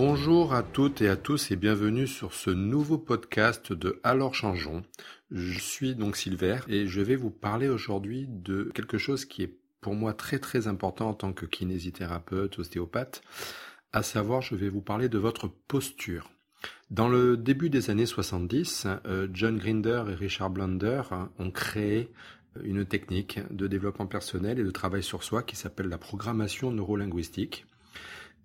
Bonjour à toutes et à tous et bienvenue sur ce nouveau podcast de Alors changeons. Je suis donc Silver et je vais vous parler aujourd'hui de quelque chose qui est pour moi très très important en tant que kinésithérapeute, ostéopathe, à savoir je vais vous parler de votre posture. Dans le début des années 70, euh, John Grinder et Richard Blunder ont créé une technique de développement personnel et de travail sur soi qui s'appelle la programmation neurolinguistique.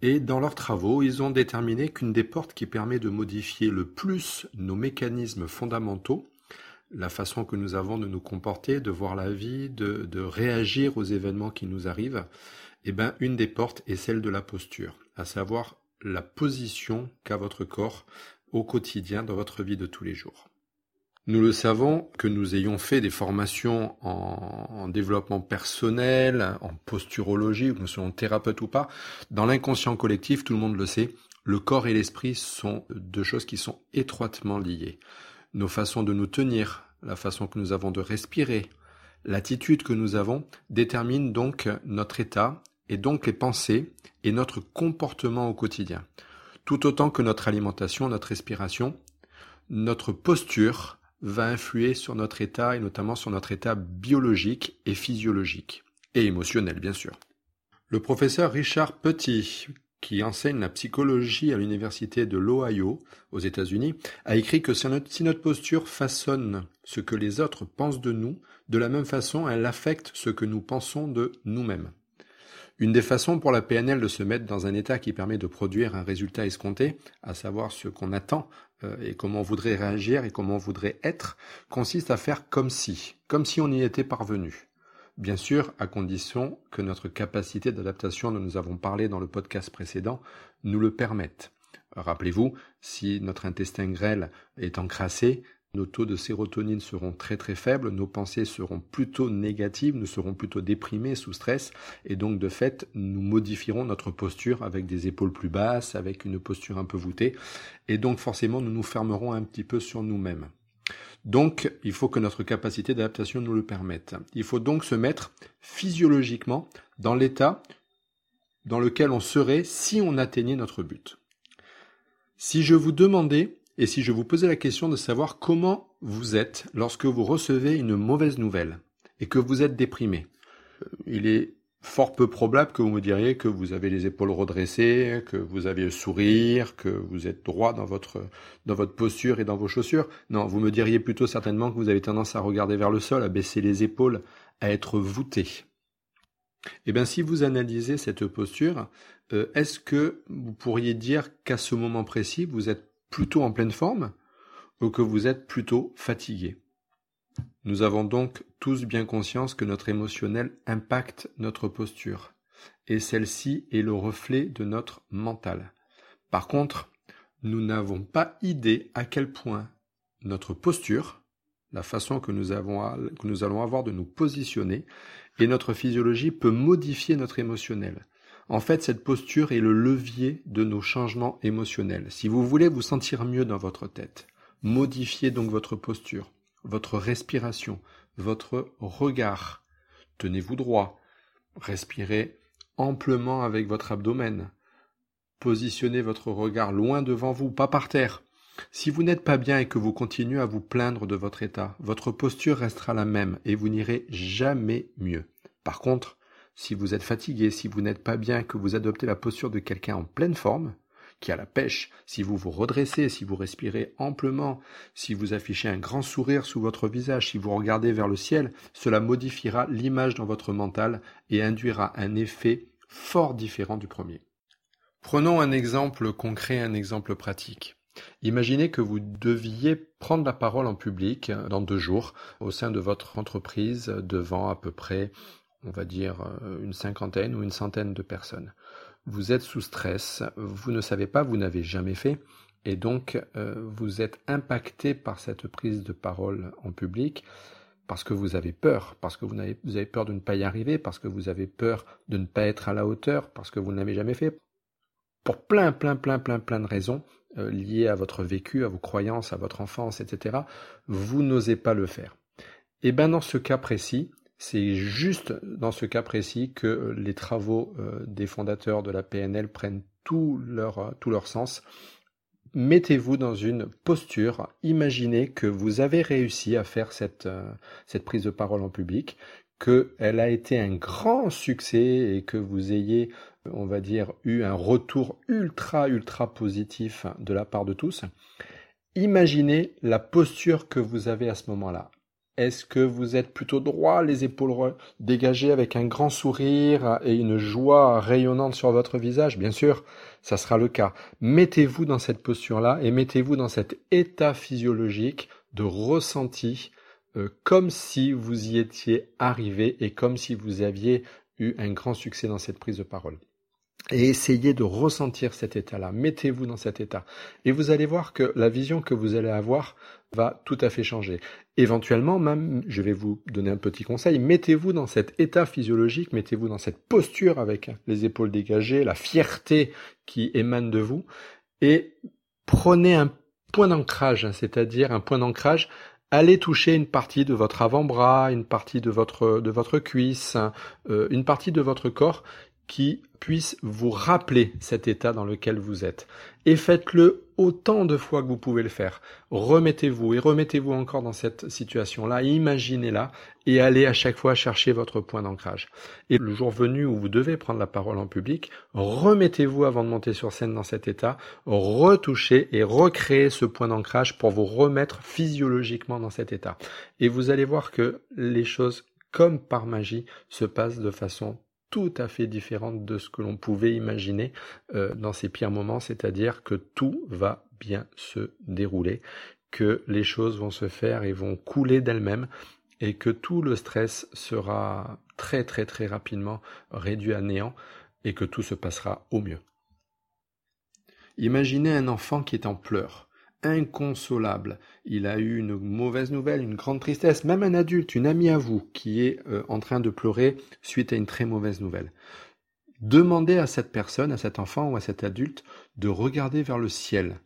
Et dans leurs travaux, ils ont déterminé qu'une des portes qui permet de modifier le plus nos mécanismes fondamentaux, la façon que nous avons de nous comporter, de voir la vie, de, réagir aux événements qui nous arrivent, eh ben, une des portes est celle de la posture, à savoir la position qu'a votre corps au quotidien dans votre vie de tous les jours. Nous le savons, que nous ayons fait des formations en, développement personnel, en posturologie, que nous soyons thérapeutes ou pas, dans l'inconscient collectif, tout le monde le sait, le corps et l'esprit sont deux choses qui sont étroitement liées. Nos façons de nous tenir, la façon que nous avons de respirer, l'attitude que nous avons déterminent donc notre état et donc les pensées et notre comportement au quotidien. Tout autant que notre alimentation, notre respiration, notre posture, va influer sur notre état et notamment sur notre état biologique et physiologique et émotionnel bien sûr. Le professeur Richard Petit, qui enseigne la psychologie à l'université de l'Ohio aux États-Unis, a écrit que si notre, posture façonne ce que les autres pensent de nous, de la même façon elle affecte ce que nous pensons de nous-mêmes. Une des façons pour la PNL de se mettre dans un état qui permet de produire un résultat escompté, à savoir ce qu'on attend euh, et comment on voudrait réagir et comment on voudrait être, consiste à faire comme si, comme si on y était parvenu. Bien sûr, à condition que notre capacité d'adaptation dont nous avons parlé dans le podcast précédent nous le permette. Rappelez-vous, si notre intestin grêle est encrassé, nos taux de sérotonine seront très très faibles, nos pensées seront plutôt négatives, nous serons plutôt déprimés, sous stress, et donc de fait, nous modifierons notre posture avec des épaules plus basses, avec une posture un peu voûtée, et donc forcément, nous nous fermerons un petit peu sur nous-mêmes. Donc, il faut que notre capacité d'adaptation nous le permette. Il faut donc se mettre physiologiquement dans l'état dans lequel on serait si on atteignait notre but. Si je vous demandais et si je vous posais la question de savoir comment vous êtes lorsque vous recevez une mauvaise nouvelle et que vous êtes déprimé, euh, il est fort peu probable que vous me diriez que vous avez les épaules redressées, que vous avez le sourire, que vous êtes droit dans votre, dans votre posture et dans vos chaussures. Non, vous me diriez plutôt certainement que vous avez tendance à regarder vers le sol, à baisser les épaules, à être voûté. Eh bien, si vous analysez cette posture, euh, est-ce que vous pourriez dire qu'à ce moment précis, vous êtes plutôt en pleine forme ou que vous êtes plutôt fatigué. Nous avons donc tous bien conscience que notre émotionnel impacte notre posture, et celle-ci est le reflet de notre mental. Par contre, nous n'avons pas idée à quel point notre posture, la façon que nous, allons avoir de nous positionner, et notre physiologie peut modifier notre émotionnel. En fait, cette posture est le levier de nos changements émotionnels. Si vous voulez vous sentir mieux dans votre tête, modifiez donc votre posture, votre respiration, votre regard. Tenez-vous droit. Respirez amplement avec votre abdomen. Positionnez votre regard loin devant vous, pas par terre. Si vous n'êtes pas bien et que vous continuez à vous plaindre de votre état, votre posture restera la même et vous n'irez jamais mieux. Par contre, si vous êtes fatigué, si vous n'êtes pas bien, que vous adoptez la posture de quelqu'un en pleine forme, qui a la pêche, si vous vous redressez, si vous respirez amplement, si vous affichez un grand sourire sous votre visage, si vous regardez vers le ciel, cela modifiera l'image dans votre mental et induira un effet fort différent du premier. Prenons un exemple concret, un exemple pratique. Imaginez que vous deviez prendre la parole en public dans deux jours au sein de votre entreprise devant à peu près on va dire euh, une cinquantaine ou une centaine de personnes. Vous êtes sous stress, vous ne savez pas, vous n'avez jamais fait, et donc euh, vous êtes impacté par cette prise de parole en public parce que vous avez peur, parce que vous avez, peur de ne pas y arriver, parce que vous avez peur de ne pas être à la hauteur, parce que vous ne l'avez jamais fait, pour plein, plein, plein, plein, plein de raisons euh, liées à votre vécu, à vos croyances, à votre enfance, etc. Vous n'osez pas le faire. Et bien dans ce cas précis, c'est juste dans ce cas précis que euh, les travaux euh, des fondateurs de la PNL prennent tout leur, tout leur sens. Mettez-vous dans une posture, imaginez que vous avez réussi à faire cette, euh, cette prise de parole en public, qu'elle a été un grand succès et que vous ayez, on va dire, eu un retour ultra, ultra positif de la part de tous. Imaginez la posture que vous avez à ce moment-là. Est-ce que vous êtes plutôt droit, les épaules dégagées avec un grand sourire et une joie rayonnante sur votre visage? Bien sûr, ça sera le cas. Mettez-vous dans cette posture-là et mettez-vous dans cet état physiologique de ressenti euh, comme si vous y étiez arrivé et comme si vous aviez eu un grand succès dans cette prise de parole et essayez de ressentir cet état-là. Mettez-vous dans cet état. Et vous allez voir que la vision que vous allez avoir va tout à fait changer. Éventuellement, même, je vais vous donner un petit conseil, mettez-vous dans cet état physiologique, mettez-vous dans cette posture avec les épaules dégagées, la fierté qui émane de vous, et prenez un point d'ancrage, c'est-à-dire un point d'ancrage allez toucher une partie de votre avant-bras, une partie de votre, de votre cuisse, euh, une partie de votre corps qui puisse vous rappeler cet état dans lequel vous êtes. Et faites-le autant de fois que vous pouvez le faire. Remettez-vous et remettez-vous encore dans cette situation-là, imaginez-la et allez à chaque fois chercher votre point d'ancrage. Et le jour venu où vous devez prendre la parole en public, remettez-vous avant de monter sur scène dans cet état, retouchez et recréez ce point d'ancrage pour vous remettre physiologiquement dans cet état. Et vous allez voir que les choses comme par magie se passent de façon tout à fait différente de ce que l'on pouvait imaginer euh, dans ces pires moments, c'est-à-dire que tout va bien se dérouler, que les choses vont se faire et vont couler d'elles-mêmes, et que tout le stress sera très très très rapidement réduit à néant, et que tout se passera au mieux. Imaginez un enfant qui est en pleurs inconsolable. Il a eu une mauvaise nouvelle, une grande tristesse, même un adulte, une amie à vous, qui est euh, en train de pleurer suite à une très mauvaise nouvelle. Demandez à cette personne, à cet enfant ou à cet adulte de regarder vers le ciel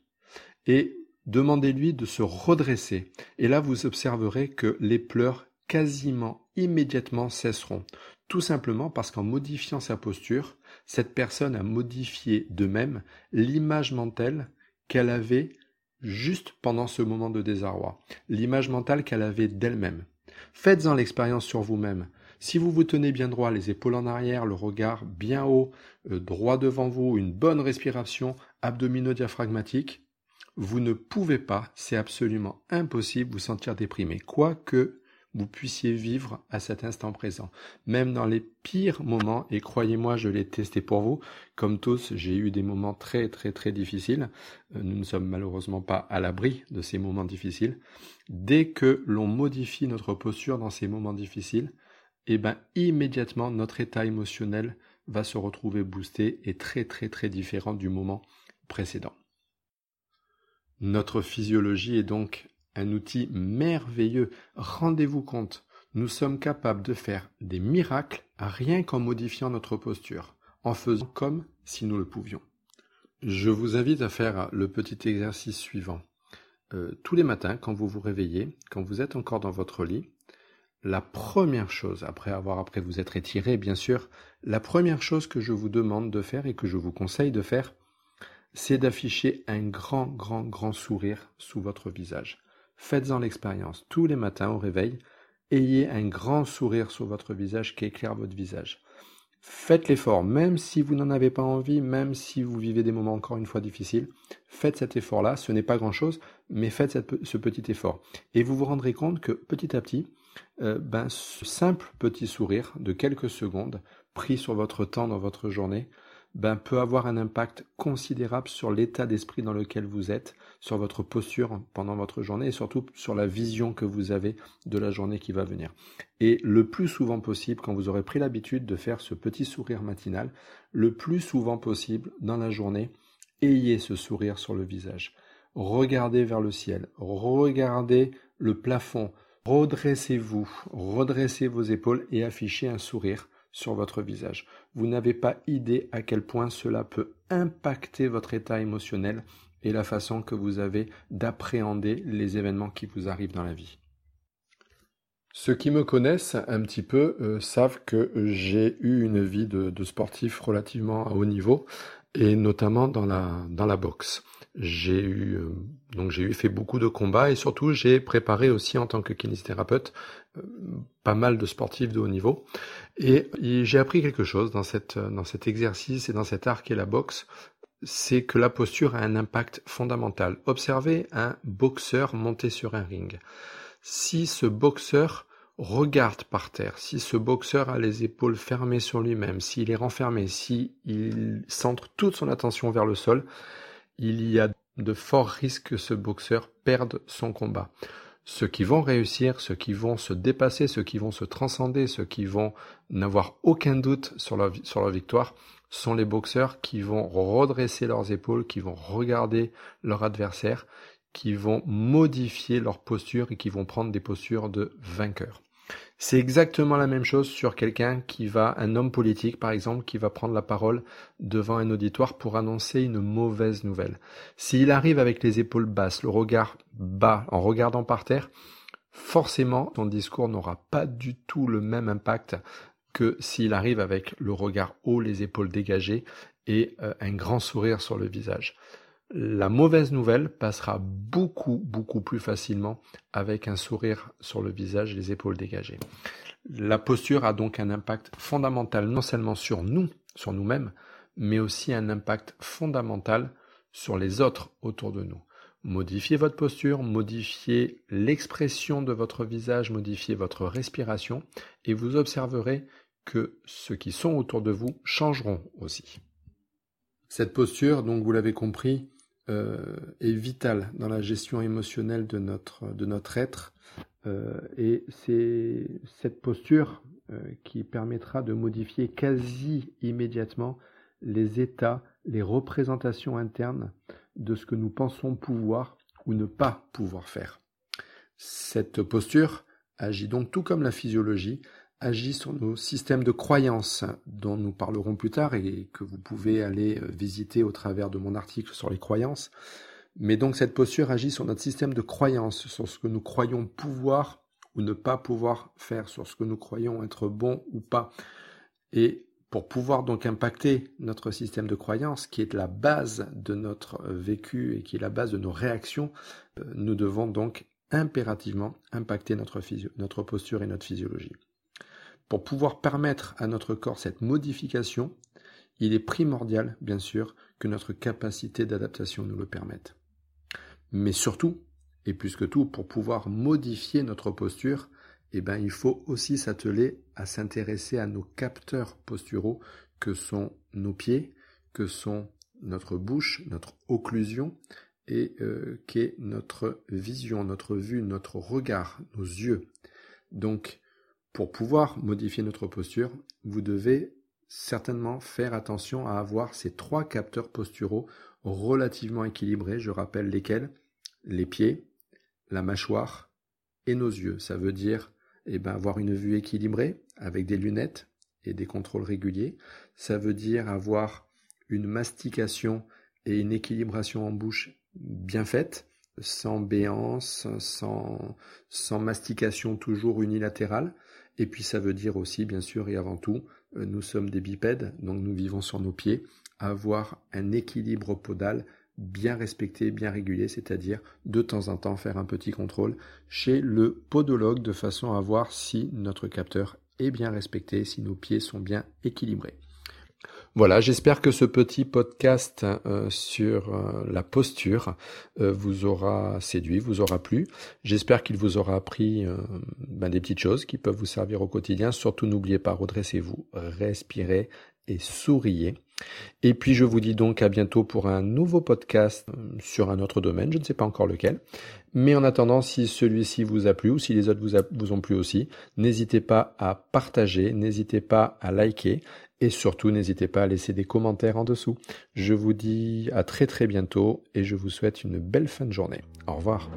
et demandez-lui de se redresser. Et là, vous observerez que les pleurs quasiment immédiatement cesseront. Tout simplement parce qu'en modifiant sa posture, cette personne a modifié de même l'image mentale qu'elle avait juste pendant ce moment de désarroi, l'image mentale qu'elle avait d'elle-même. Faites-en l'expérience sur vous-même. Si vous vous tenez bien droit, les épaules en arrière, le regard bien haut, euh, droit devant vous, une bonne respiration abdomino-diaphragmatique, vous ne pouvez pas, c'est absolument impossible, vous sentir déprimé. Quoique vous puissiez vivre à cet instant présent. Même dans les pires moments, et croyez-moi, je l'ai testé pour vous, comme tous, j'ai eu des moments très très très difficiles. Euh, nous ne sommes malheureusement pas à l'abri de ces moments difficiles. Dès que l'on modifie notre posture dans ces moments difficiles, eh ben, immédiatement, notre état émotionnel va se retrouver boosté et très très très différent du moment précédent. Notre physiologie est donc un outil merveilleux. Rendez-vous compte, nous sommes capables de faire des miracles rien qu'en modifiant notre posture, en faisant comme si nous le pouvions. Je vous invite à faire le petit exercice suivant. Euh, tous les matins, quand vous vous réveillez, quand vous êtes encore dans votre lit, la première chose, après avoir après vous être étiré, bien sûr, la première chose que je vous demande de faire et que je vous conseille de faire, c'est d'afficher un grand, grand, grand sourire sous votre visage. Faites-en l'expérience. Tous les matins au réveil, ayez un grand sourire sur votre visage qui éclaire votre visage. Faites l'effort, même si vous n'en avez pas envie, même si vous vivez des moments encore une fois difficiles, faites cet effort-là, ce n'est pas grand-chose, mais faites ce petit effort. Et vous vous rendrez compte que petit à petit, euh, ben, ce simple petit sourire de quelques secondes, pris sur votre temps dans votre journée, ben, peut avoir un impact considérable sur l'état d'esprit dans lequel vous êtes, sur votre posture pendant votre journée et surtout sur la vision que vous avez de la journée qui va venir. Et le plus souvent possible, quand vous aurez pris l'habitude de faire ce petit sourire matinal, le plus souvent possible dans la journée, ayez ce sourire sur le visage. Regardez vers le ciel, regardez le plafond, redressez-vous, redressez vos épaules et affichez un sourire sur votre visage. Vous n'avez pas idée à quel point cela peut impacter votre état émotionnel et la façon que vous avez d'appréhender les événements qui vous arrivent dans la vie. Ceux qui me connaissent un petit peu euh, savent que j'ai eu une vie de, sportif relativement à haut niveau et notamment dans la, dans la boxe. J'ai eu, euh, donc j'ai eu fait beaucoup de combats et surtout j'ai préparé aussi en tant que kinésithérapeute pas mal de sportifs de haut niveau. Et, j'ai appris quelque chose dans, cette, dans cet exercice et dans cet art qu'est la boxe, c'est que la posture a un impact fondamental. Observez un boxeur monté sur un ring. Si ce boxeur regarde par terre, si ce boxeur a les épaules fermées sur lui-même, s'il est renfermé, s'il centre toute son attention vers le sol, il y a de forts risques que ce boxeur perde son combat. Ceux qui vont réussir, ceux qui vont se dépasser, ceux qui vont se transcender, ceux qui vont n'avoir aucun doute sur leur, victoire, sont les boxeurs qui vont redresser leurs épaules, qui vont regarder leur adversaire, qui vont modifier leur posture et qui vont prendre des postures de vainqueur. C'est exactement la même chose sur quelqu'un qui va, un homme politique par exemple, qui va prendre la parole devant un auditoire pour annoncer une mauvaise nouvelle. S'il arrive avec les épaules basses, le regard bas, en regardant par terre, forcément son discours n'aura pas du tout le même impact que s'il arrive avec le regard haut, les épaules dégagées et euh, un grand sourire sur le visage. La mauvaise nouvelle passera beaucoup, beaucoup plus facilement avec un sourire sur le visage les épaules dégagées. La posture a donc un impact fondamental non seulement sur nous, sur nous-mêmes, mais aussi un impact fondamental sur les autres autour de nous. Modifiez votre posture, modifiez l'expression de votre visage, modifiez votre respiration et vous observerez que ceux qui sont autour de vous changeront aussi. Cette posture, donc vous l'avez compris, euh, est vitale dans la gestion émotionnelle de notre, de notre être. Euh, et c'est cette posture euh, qui permettra de modifier quasi immédiatement les états, les représentations internes de ce que nous pensons pouvoir ou ne pas pouvoir faire. Cette posture agit donc tout comme la physiologie agit sur nos systèmes de croyances dont nous parlerons plus tard et que vous pouvez aller euh, visiter au travers de mon article sur les croyances. Mais donc cette posture agit sur notre système de croyances, sur ce que nous croyons pouvoir ou ne pas pouvoir faire, sur ce que nous croyons être bon ou pas. Et pour pouvoir donc impacter notre système de croyances, qui est la base de notre euh, vécu et qui est la base de nos réactions, euh, nous devons donc impérativement impacter notre posture et notre physiologie. Pour pouvoir permettre à notre corps cette modification, il est primordial, bien sûr, que notre capacité d'adaptation nous le permette. Mais surtout, et plus que tout, pour pouvoir modifier notre posture, eh ben, il faut aussi s'atteler à s'intéresser à nos capteurs posturaux que sont nos pieds, que sont notre bouche, notre occlusion et euh, qu'est notre vision, notre vue, notre regard, nos yeux. Donc, pour pouvoir modifier notre posture, vous devez certainement faire attention à avoir ces trois capteurs posturaux relativement équilibrés. Je rappelle lesquels les pieds, la mâchoire et nos yeux. Ça veut dire eh ben, avoir une vue équilibrée avec des lunettes et des contrôles réguliers. Ça veut dire avoir une mastication et une équilibration en bouche bien faite, sans béance, sans, sans mastication toujours unilatérale. Et puis ça veut dire aussi, bien sûr et avant tout, euh, nous sommes des bipèdes, donc nous vivons sur nos pieds, avoir un équilibre podal bien respecté, bien régulier, c'est-à-dire de temps en temps faire un petit contrôle chez le podologue de façon à voir si notre capteur est bien respecté, si nos pieds sont bien équilibrés. Voilà, j'espère que ce petit podcast euh, sur euh, la posture euh, vous aura séduit, vous aura plu. J'espère qu'il vous aura appris ben, des petites choses qui peuvent vous servir au quotidien. Surtout, n'oubliez pas, redressez-vous, respirez et souriez. Et puis je vous dis donc à bientôt pour un nouveau podcast sur un autre domaine, je ne sais pas encore lequel. Mais en attendant, si celui-ci vous a plu ou si les autres vous, vous ont plu aussi, n'hésitez pas à partager, n'hésitez pas à liker et surtout, n'hésitez pas à laisser des commentaires en dessous. Je vous dis à très très bientôt et je vous souhaite une belle fin de journée. Au revoir.